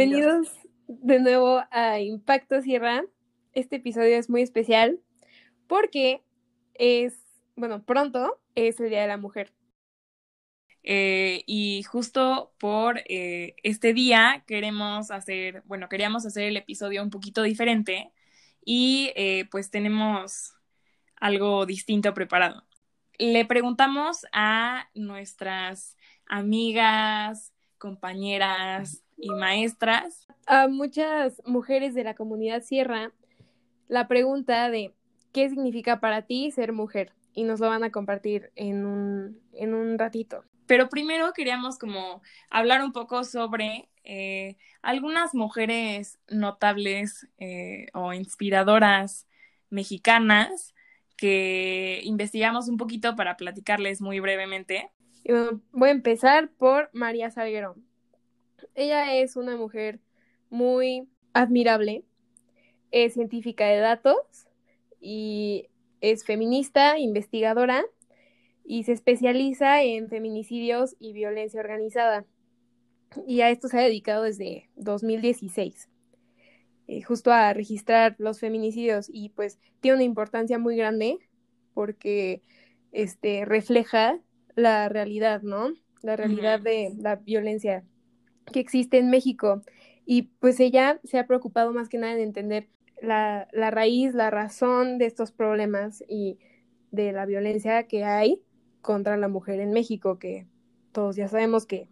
Bienvenidos. de nuevo a Impacto Sierra. Este episodio es muy especial porque es, bueno, pronto es el Día de la Mujer. Eh, y justo por eh, este día queremos hacer, bueno, queríamos hacer el episodio un poquito diferente y eh, pues tenemos algo distinto preparado. Le preguntamos a nuestras amigas, compañeras y maestras. A muchas mujeres de la comunidad Sierra la pregunta de ¿qué significa para ti ser mujer? Y nos lo van a compartir en un, en un ratito. Pero primero queríamos como hablar un poco sobre eh, algunas mujeres notables eh, o inspiradoras mexicanas que investigamos un poquito para platicarles muy brevemente. voy a empezar por María Salguero. Ella es una mujer muy admirable, es científica de datos y es feminista, investigadora y se especializa en feminicidios y violencia organizada. Y a esto se ha dedicado desde 2016, eh, justo a registrar los feminicidios y pues tiene una importancia muy grande porque este, refleja la realidad, ¿no? La realidad de la violencia que existe en México. Y pues ella se ha preocupado más que nada en entender la, la raíz, la razón de estos problemas y de la violencia que hay contra la mujer en México, que todos ya sabemos que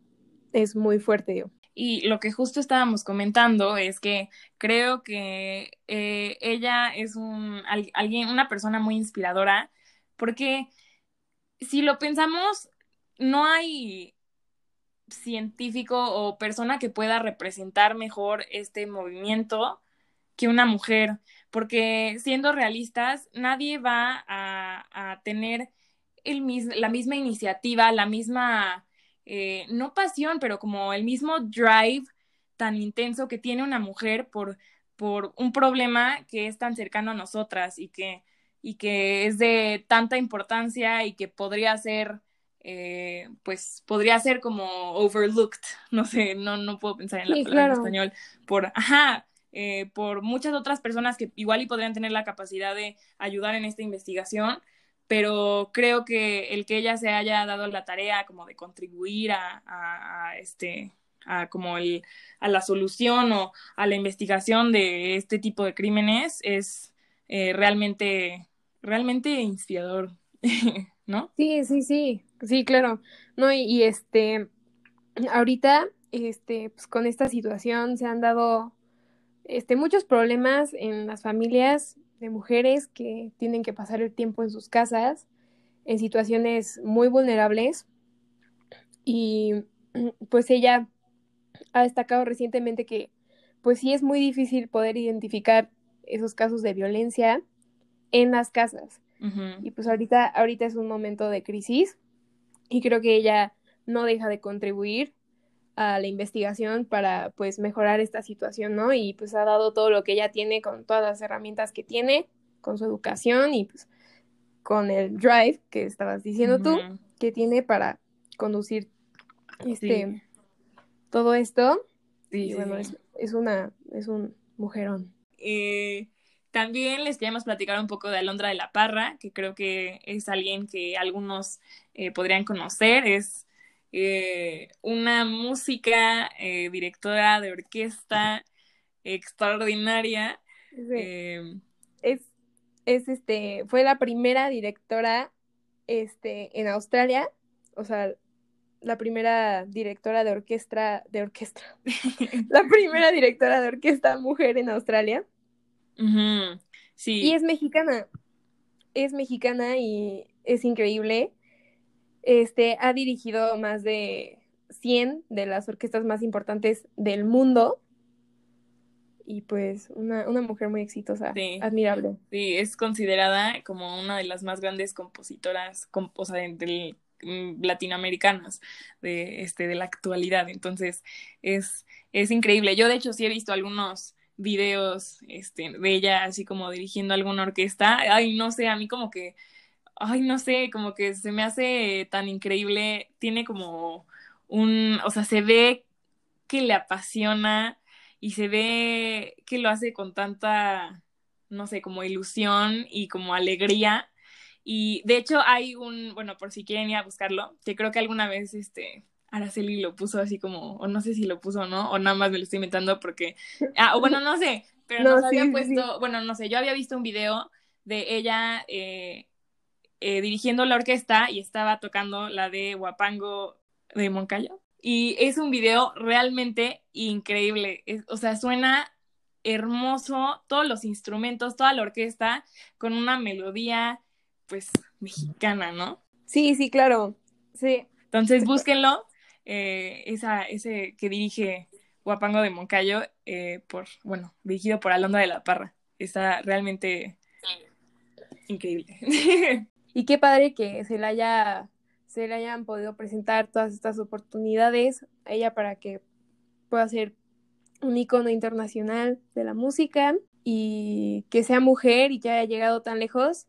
es muy fuerte. Y lo que justo estábamos comentando es que creo que eh, ella es un, alguien, una persona muy inspiradora, porque si lo pensamos, no hay científico o persona que pueda representar mejor este movimiento que una mujer, porque siendo realistas, nadie va a, a tener la misma iniciativa, la misma, eh, no pasión, pero como el mismo drive tan intenso que tiene una mujer por, por un problema que es tan cercano a nosotras y que, y que es de tanta importancia y que podría ser, eh, pues podría ser como overlooked, no sé, no, no puedo pensar en la palabra en español, por, ajá, eh, por muchas otras personas que igual y podrían tener la capacidad de ayudar en esta investigación, pero creo que el que ella se haya dado la tarea como de contribuir a, este a como el, a la solución o a la investigación de este tipo de crímenes es eh, realmente realmente inspirador ¿no? Sí, sí, sí, sí, claro. No, y, y, este, ahorita, este, pues con esta situación se han dado, este, muchos problemas en las familias de mujeres que tienen que pasar el tiempo en sus casas en situaciones muy vulnerables y pues ella ha destacado recientemente que pues sí es muy difícil poder identificar esos casos de violencia en las casas. Y pues ahorita, ahorita es un momento de crisis y creo que ella no deja de contribuir a la investigación para pues mejorar esta situación, ¿no? Y pues ha dado todo lo que ella tiene con todas las herramientas que tiene, con su educación y pues con el drive que estabas diciendo tú, que tiene para conducir este todo esto. y bueno, Es, una, es un mujerón. Eh, también les queríamos platicar un poco de Alondra de la Parra, que creo que es alguien que algunos eh, podrían conocer. Es eh, una música, eh, directora de orquesta extraordinaria. Eh, es, es este, fue la primera directora este, en Australia, o sea, la primera directora de orquesta, de orquesta, la primera directora de orquesta mujer en Australia. Sí. Y es mexicana, es mexicana y es increíble. Este, ha dirigido más de 100 de las orquestas más importantes del mundo. Y pues una, una mujer muy exitosa, admirable. Sí, es considerada como una de las más grandes compositoras o sea, de, mm, latinoamericanas de, este, de la actualidad. Entonces, es, es increíble. Yo, de hecho, sí he visto algunos videos este, de ella así como dirigiendo alguna orquesta. Ay, no sé, a mí como que ay, no sé, como que se me hace tan increíble, tiene como un, o sea, se ve que le apasiona y se ve que lo hace con tanta, no sé, como ilusión y como alegría. Y de hecho hay un, bueno, por si quieren ir a buscarlo, que creo que alguna vez este Araceli lo puso así como, o no sé si lo puso o no, o nada más me lo estoy inventando porque, ah, o bueno, no sé, pero no, nos había puesto, bueno, no sé, yo había visto un video de ella eh, eh, dirigiendo la orquesta y estaba tocando la de Huapango de Moncayo. Y es un video realmente increíble. o sea, suena hermoso, todos los instrumentos, toda la orquesta, con una melodía, pues, mexicana, ¿no? Sí, sí, claro. Sí. Entonces, búsquenlo. Eh, esa, ese que dirige Guapango de Moncayo, eh, por, bueno, dirigido por Alondra de la Parra. Está realmente increíble. y qué padre que se la haya se le hayan podido presentar todas estas oportunidades a ella para que pueda ser un icono internacional de la música y que sea mujer y que haya llegado tan lejos,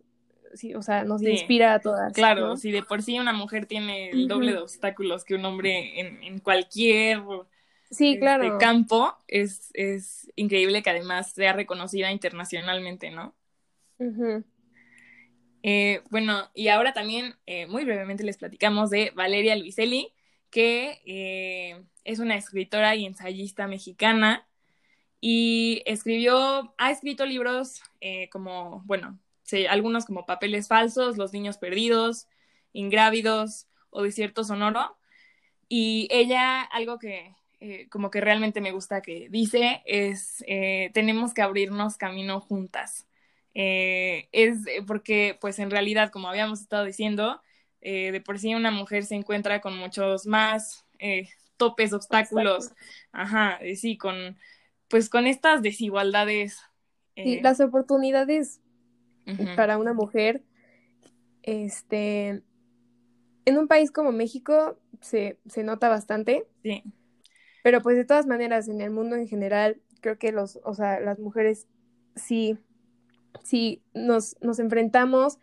sí, o sea, nos inspira a todas. Claro, si de por sí una mujer tiene el doble de obstáculos que un hombre en, cualquier sí, este, claro. campo, es, es increíble que además sea reconocida internacionalmente, ¿no? Eh, bueno, y ahora también eh, muy brevemente les platicamos de Valeria Luiselli, que eh, es una escritora y ensayista mexicana y escribió, ha escrito libros como, bueno, algunos como Papeles Falsos, Los Niños Perdidos, Ingrávidos o Desierto Sonoro. Y ella, algo que como que realmente me gusta que dice es, tenemos que abrirnos camino juntas. Eh, es eh, porque, pues en realidad, como habíamos estado diciendo, eh, de por sí una mujer se encuentra con muchos más topes, obstáculos, ajá, sí, con, pues con estas desigualdades. Sí, las oportunidades para una mujer, este, en un país como México se, se nota bastante. Sí. Pero pues de todas maneras, en el mundo en general, creo que los, o sea, las mujeres sí si nos, nos enfrentamos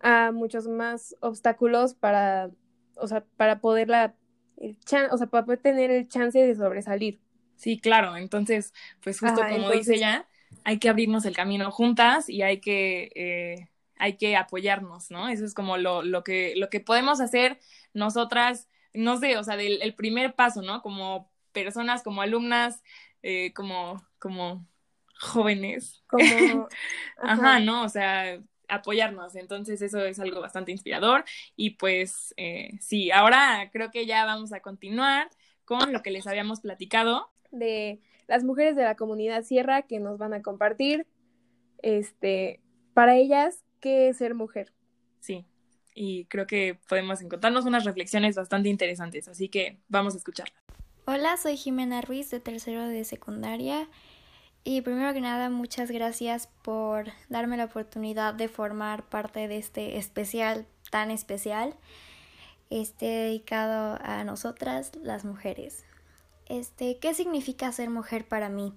a muchos más obstáculos para, o sea, para poder la, el o sea, para poder tener el chance de sobresalir. Sí, claro, entonces, pues justo como dice ella, hay que abrirnos el camino juntas y hay que, eh, hay que apoyarnos, ¿no? Eso es como lo, lo, que, lo que podemos hacer nosotras, no sé, o sea, del el primer paso, ¿no? Como personas, como alumnas, eh, como, como jóvenes. Como, ajá. ¿no? O sea, apoyarnos. Entonces eso es algo bastante inspirador. Y pues eh, sí, ahora creo que ya vamos a continuar con lo que les habíamos platicado. De las mujeres de la comunidad Sierra que nos van a compartir, este, para ellas, ¿qué es ser mujer? Sí, y creo que podemos encontrarnos unas reflexiones bastante interesantes, así que vamos a escucharlas. Hola, soy Jimena Ruiz de tercero de secundaria y primero que nada, muchas gracias por darme la oportunidad de formar parte de este especial tan especial, este dedicado a nosotras, las mujeres. Este, ¿qué significa ser mujer para mí?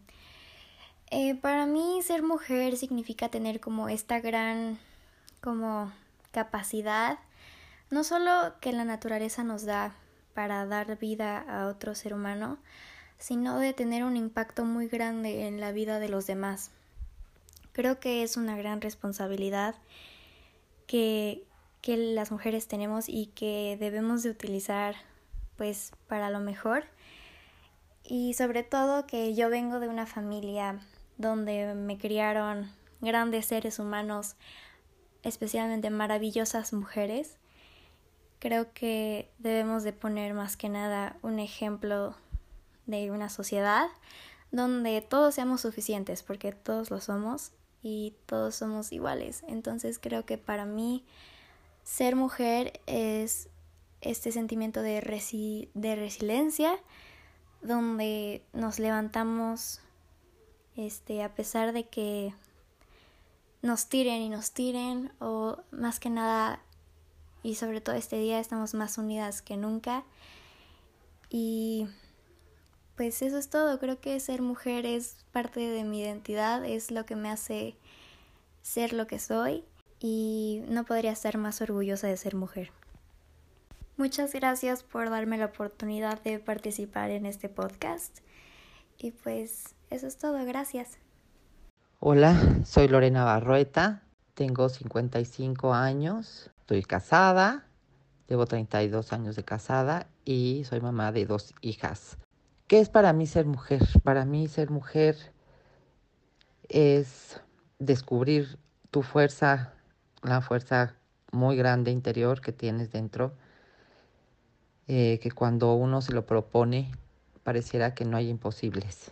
Eh, para mí ser mujer significa tener como esta gran como capacidad, no solo que la naturaleza nos da para dar vida a otro ser humano, sino de tener un impacto muy grande en la vida de los demás. Creo que es una gran responsabilidad que, que las mujeres tenemos y que debemos de utilizar pues para lo mejor. Y sobre todo que yo vengo de una familia donde me criaron grandes seres humanos, especialmente maravillosas mujeres. Creo que debemos de poner más que nada un ejemplo de una sociedad donde todos seamos suficientes, porque todos lo somos y todos somos iguales. Entonces creo que para mí ser mujer es este sentimiento de, de resiliencia, donde nos levantamos este, a pesar de que nos tiren y nos tiren, o más que nada, y sobre todo este día estamos más unidas que nunca. Y pues eso es todo. Creo que ser mujer es parte de mi identidad, es lo que me hace ser lo que soy y no podría estar más orgullosa de ser mujer. Muchas gracias por darme la oportunidad de participar en este podcast y pues Eso es todo, gracias. Hola, soy Lorena Barrueta, tengo 55 años, estoy casada, llevo 32 años de casada y soy mamá de dos hijas. ¿Qué es para mí ser mujer? Para mí ser mujer es descubrir tu fuerza, la fuerza muy grande interior que tienes dentro, eh, que cuando uno se lo propone pareciera que no hay imposibles.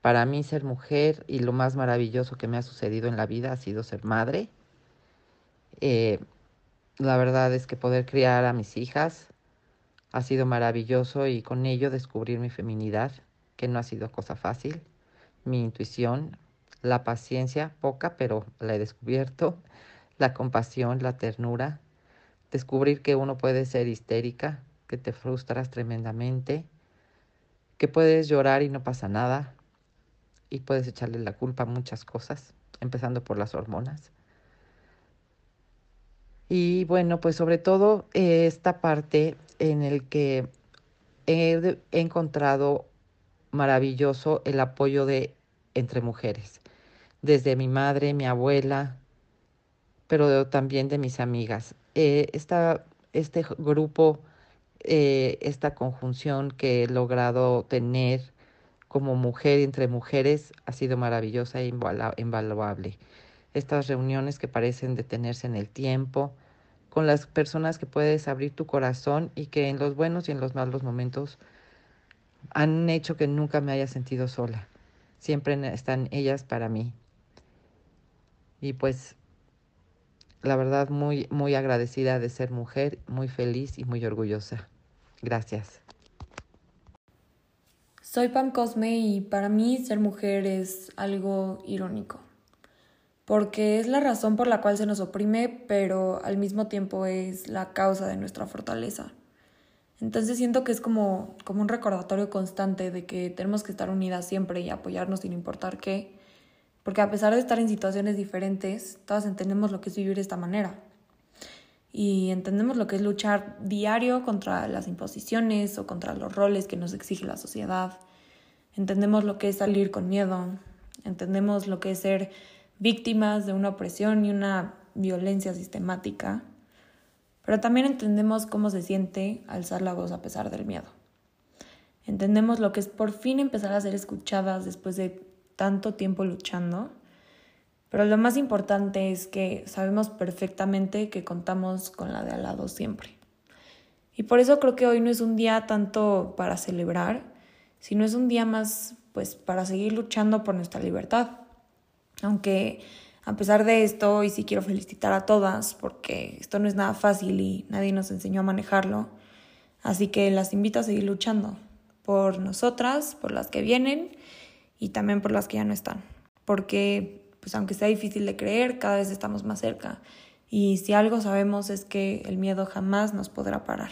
Para mí ser mujer y lo más maravilloso que me ha sucedido en la vida ha sido ser madre. Eh, la verdad es que poder criar a mis hijas ha sido maravilloso y con ello descubrir mi feminidad, que no ha sido cosa fácil, mi intuición, la paciencia, poca, pero la he descubierto, la compasión, la ternura, descubrir que uno puede ser histérica, que te frustras tremendamente, que puedes llorar y no pasa nada, y puedes echarle la culpa a muchas cosas, empezando por las hormonas. Y bueno, pues sobre todo eh, esta parte en el que he, encontrado maravilloso el apoyo de entre mujeres, desde mi madre, mi abuela, pero también de mis amigas. Eh, este grupo, eh, esta conjunción que he logrado tener como mujer entre mujeres ha sido maravillosa e invaluable. Estas reuniones que parecen detenerse en el tiempo, con las personas que puedes abrir tu corazón y que en los buenos y en los malos momentos han hecho que nunca me haya sentido sola. Siempre están ellas para mí. Y pues la verdad muy muy agradecida de ser mujer, muy feliz y muy orgullosa. Gracias. Soy Pam Cosme y para mí ser mujer es algo irónico, porque es la razón por la cual se nos oprime, pero al mismo tiempo es la causa de nuestra fortaleza. Entonces siento que es como, como un recordatorio constante de que tenemos que estar unidas siempre y apoyarnos sin importar qué, porque a pesar de estar en situaciones diferentes, todas entendemos lo que es vivir de esta manera y entendemos lo que es luchar diario contra las imposiciones o contra los roles que nos exige la sociedad. Entendemos lo que es salir con miedo, entendemos lo que es ser víctimas de una opresión y una violencia sistemática, pero también entendemos cómo se siente alzar la voz a pesar del miedo. Entendemos lo que es por fin empezar a ser escuchadas después de tanto tiempo luchando pero lo más importante es que sabemos perfectamente que contamos con la de al lado siempre. Y por eso creo que hoy no es un día tanto para celebrar, sino es un día más pues para seguir luchando por nuestra libertad. Aunque a pesar de esto, hoy sí quiero felicitar a todas porque esto no es nada fácil y nadie nos enseñó a manejarlo. Así que las invito a seguir luchando por nosotras, por las que vienen y también por las que ya no están. Porque pues aunque sea difícil de creer, cada vez estamos más cerca. Y si algo sabemos es que el miedo jamás nos podrá parar.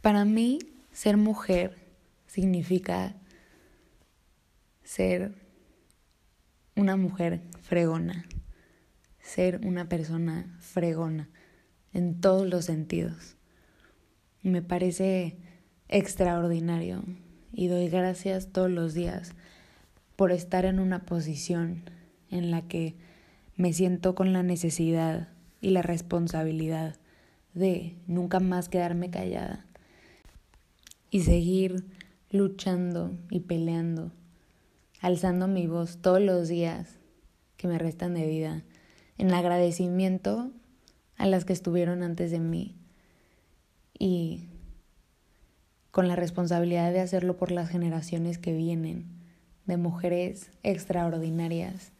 Para mí, ser mujer significa ser una mujer fregona, ser una persona fregona en todos los sentidos. Me parece extraordinario y doy gracias todos los días por estar en una posición en la que me siento con la necesidad y la responsabilidad de nunca más quedarme callada y seguir luchando y peleando, alzando mi voz todos los días que me restan de vida, en agradecimiento a las que estuvieron antes de mí y con la responsabilidad de hacerlo por las generaciones que vienen de mujeres extraordinarias,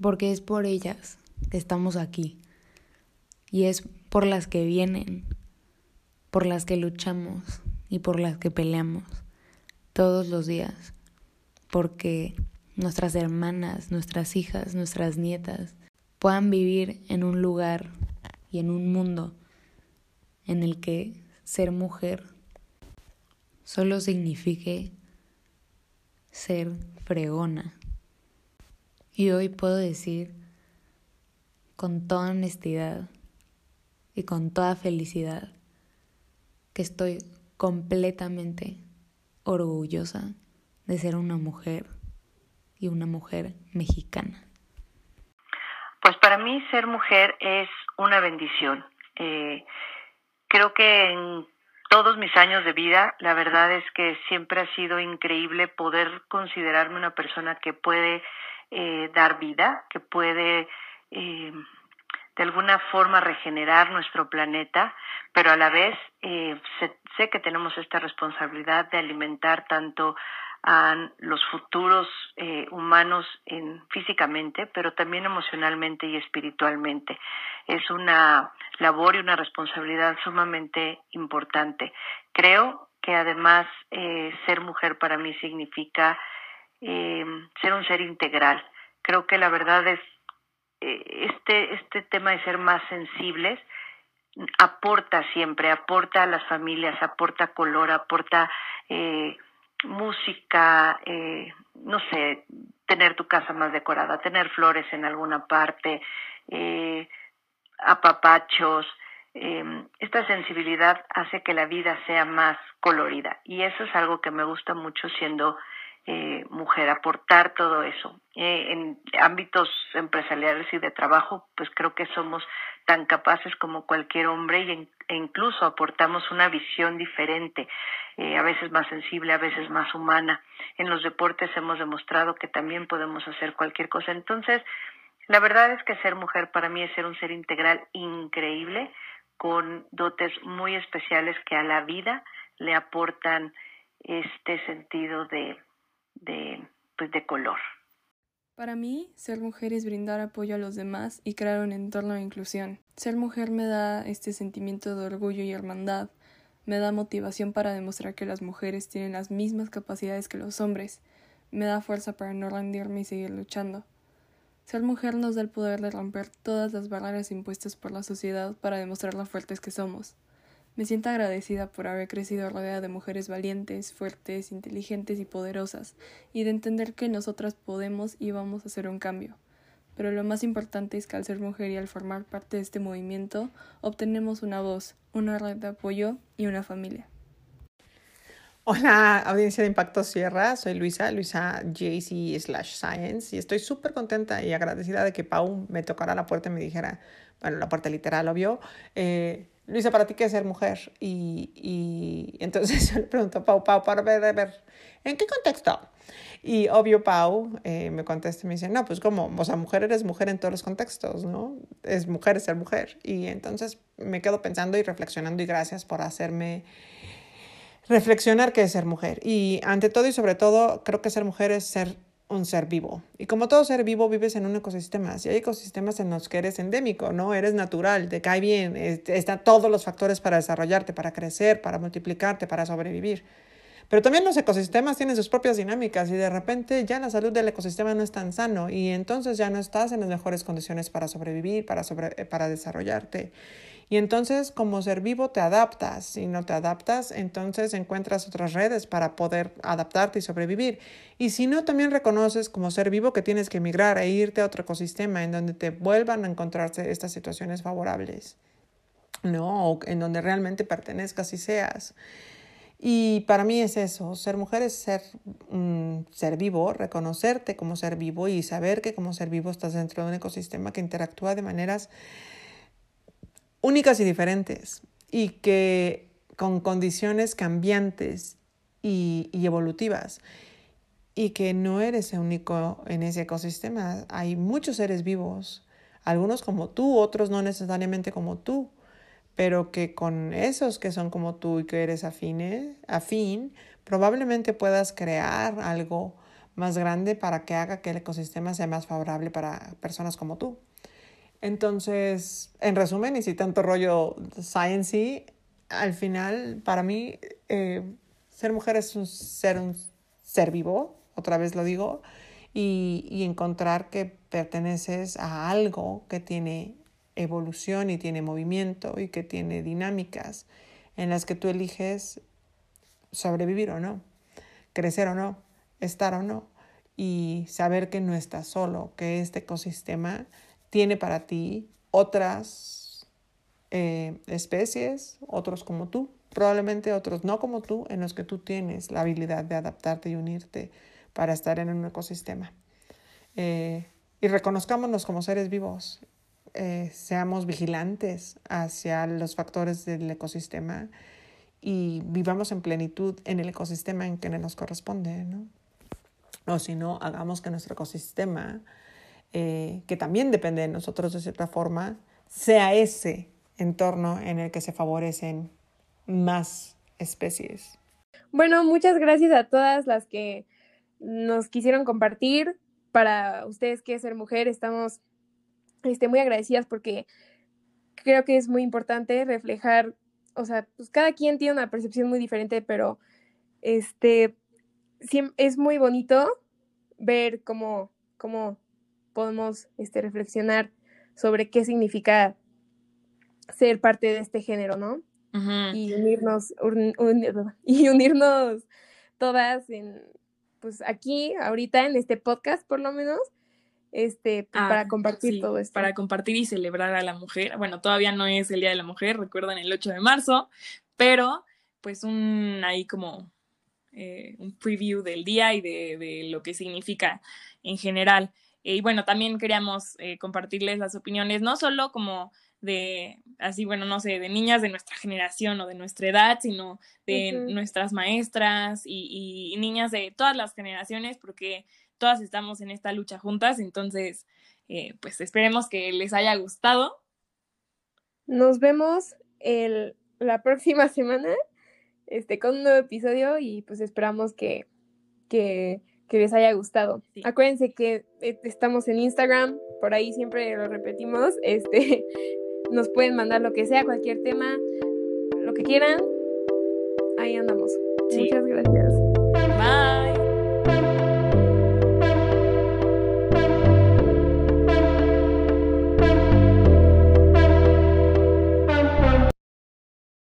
porque es por ellas que estamos aquí y es por las que vienen, por las que luchamos y por las que peleamos todos los días, porque nuestras hermanas, nuestras hijas, nuestras nietas puedan vivir en un lugar y en un mundo en el que ser mujer solo signifique ser fregona. Y hoy puedo decir con toda honestidad y con toda felicidad que estoy completamente orgullosa de ser una mujer y una mujer mexicana? Pues para mí ser mujer es una bendición. Eh, creo que en todos mis años de vida, la verdad es que siempre ha sido increíble poder considerarme una persona que puede eh, dar vida, que puede eh, de alguna forma regenerar nuestro planeta, pero a la vez eh, sé, que tenemos esta responsabilidad de alimentar tanto a los futuros eh, humanos en, físicamente, pero también emocionalmente y espiritualmente. Es una labor y una responsabilidad sumamente importante. Creo que además eh, ser mujer para mí significa ser un ser integral. Creo que la verdad es eh, este, este tema de ser más sensibles aporta siempre, aporta a las familias, aporta color, aporta música, eh, no sé, tener tu casa más decorada, tener flores en alguna parte, apapachos. esta sensibilidad hace que la vida sea más colorida y eso es algo que me gusta mucho siendo eh, mujer, aportar todo eso. Eh, en ámbitos empresariales y de trabajo, pues creo que somos tan capaces como cualquier hombre y e incluso aportamos una visión diferente, eh, a veces más sensible, a veces más humana. En los deportes hemos demostrado que también podemos hacer cualquier cosa. Entonces, la verdad es que ser mujer para mí es ser un ser integral increíble, con dotes muy especiales que a la vida le aportan este sentido de, de, pues, de color. Para mí, ser mujer es brindar apoyo a los demás y crear un entorno de inclusión. Ser mujer me da este sentimiento de orgullo y hermandad, me da motivación para demostrar que las mujeres tienen las mismas capacidades que los hombres, me da fuerza para no rendirme y seguir luchando. Ser mujer nos da el poder de romper todas las barreras impuestas por la sociedad para demostrar lo fuertes que somos. Me siento agradecida por haber crecido rodeada de mujeres valientes, fuertes, inteligentes y poderosas, y de entender que nosotras podemos y vamos a hacer un cambio. Pero lo más importante es que al ser mujer y al formar parte de este movimiento, obtenemos una voz, una red de apoyo y una familia. Hola, audiencia de Impacto Sierra, soy Luisa, Luisa JC slash Science, y estoy súper contenta y agradecida de que Pau me tocara la puerta y me dijera, bueno, la puerta literal, obvio, eh, Luisa, ¿para ti qué es ser mujer? Y, y entonces yo le pregunto a Pau, Pau, para ver, a ver, ¿en qué contexto? Y obvio Pau eh, me contesta y me dice, no, pues como, o sea, mujer eres mujer en todos los contextos, ¿no? Es mujer, es ser mujer. Y entonces me quedo pensando y reflexionando y gracias por hacerme reflexionar qué es ser mujer. Y ante todo y sobre todo, creo que ser mujer es ser un ser vivo. Y como todo ser vivo, vives en un ecosistema. Si hay ecosistemas en los que eres endémico, ¿no? Eres natural, te cae bien, están todos los factores para desarrollarte, para crecer, para multiplicarte, para sobrevivir. Pero también los ecosistemas tienen sus propias dinámicas y de repente ya la salud del ecosistema no es tan sano y entonces ya no estás en las mejores condiciones para sobrevivir, para, para desarrollarte. Y entonces como ser vivo te adaptas. Si no te adaptas, entonces encuentras otras redes para poder adaptarte y sobrevivir. Y si no, también reconoces como ser vivo que tienes que emigrar e irte a otro ecosistema en donde te vuelvan a encontrarse estas situaciones favorables. ¿no? O en donde realmente pertenezcas y seas. Y para mí es eso, ser mujer es ser, ser vivo, reconocerte como ser vivo y saber que como ser vivo estás dentro de un ecosistema que interactúa de maneras únicas y diferentes y que con condiciones cambiantes y, evolutivas y que no eres el único en ese ecosistema. Hay muchos seres vivos, algunos como tú, otros no necesariamente como tú, pero que con esos que son como tú y que eres afín, probablemente puedas crear algo más grande para que haga que el ecosistema sea más favorable para personas como tú. Entonces, en resumen, y si tanto rollo science, al final, para mí, eh, ser mujer es un ser, un ser vivo, otra vez lo digo, y, y encontrar que perteneces a algo que tiene evolución y tiene movimiento y que tiene dinámicas en las que tú eliges sobrevivir o no, crecer o no, estar o no, y saber que no estás solo, que este ecosistema tiene para ti otras eh, especies, otros como tú, probablemente otros no como tú, en los que tú tienes la habilidad de adaptarte y unirte para estar en un ecosistema. Eh, y reconozcámonos como seres vivos, eh, seamos vigilantes hacia los factores del ecosistema y vivamos en plenitud en el ecosistema en que nos corresponde, ¿no? O si no, hagamos que nuestro ecosistema, eh, que también depende de nosotros de cierta forma, sea ese entorno en el que se favorecen más especies. Bueno, muchas gracias a todas las que nos quisieron compartir. Para ustedes que es ser mujer, estamos este, muy agradecidas porque creo que es muy importante reflejar, o sea, pues cada quien tiene una percepción muy diferente, pero este, es muy bonito ver cómo, cómo podemos este, reflexionar sobre qué significa ser parte de este género, ¿no? Y unirnos, y unirnos todas en, pues aquí, ahorita en este podcast por lo menos, este, pues, para ah, compartir todo esto. Para compartir y celebrar a la mujer. Bueno, todavía no es el Día de la Mujer, recuerdan el 8 de marzo, pero pues un ahí como eh, un preview del día y de, de, lo que significa en general. Y bueno, también queríamos eh, compartirles las opiniones, no solo como de, así, bueno, no sé, de niñas de nuestra generación o de nuestra edad, sino de nuestras maestras y, niñas de todas las generaciones, porque todas estamos en esta lucha juntas, entonces, eh, pues esperemos que les haya gustado. Nos vemos el, la próxima semana este, con un nuevo episodio y pues esperamos que, que, que les haya gustado. Acuérdense que eh, estamos en Instagram, por ahí siempre lo repetimos, este, nos pueden mandar lo que sea, cualquier tema, lo que quieran. Ahí andamos. Muchas gracias.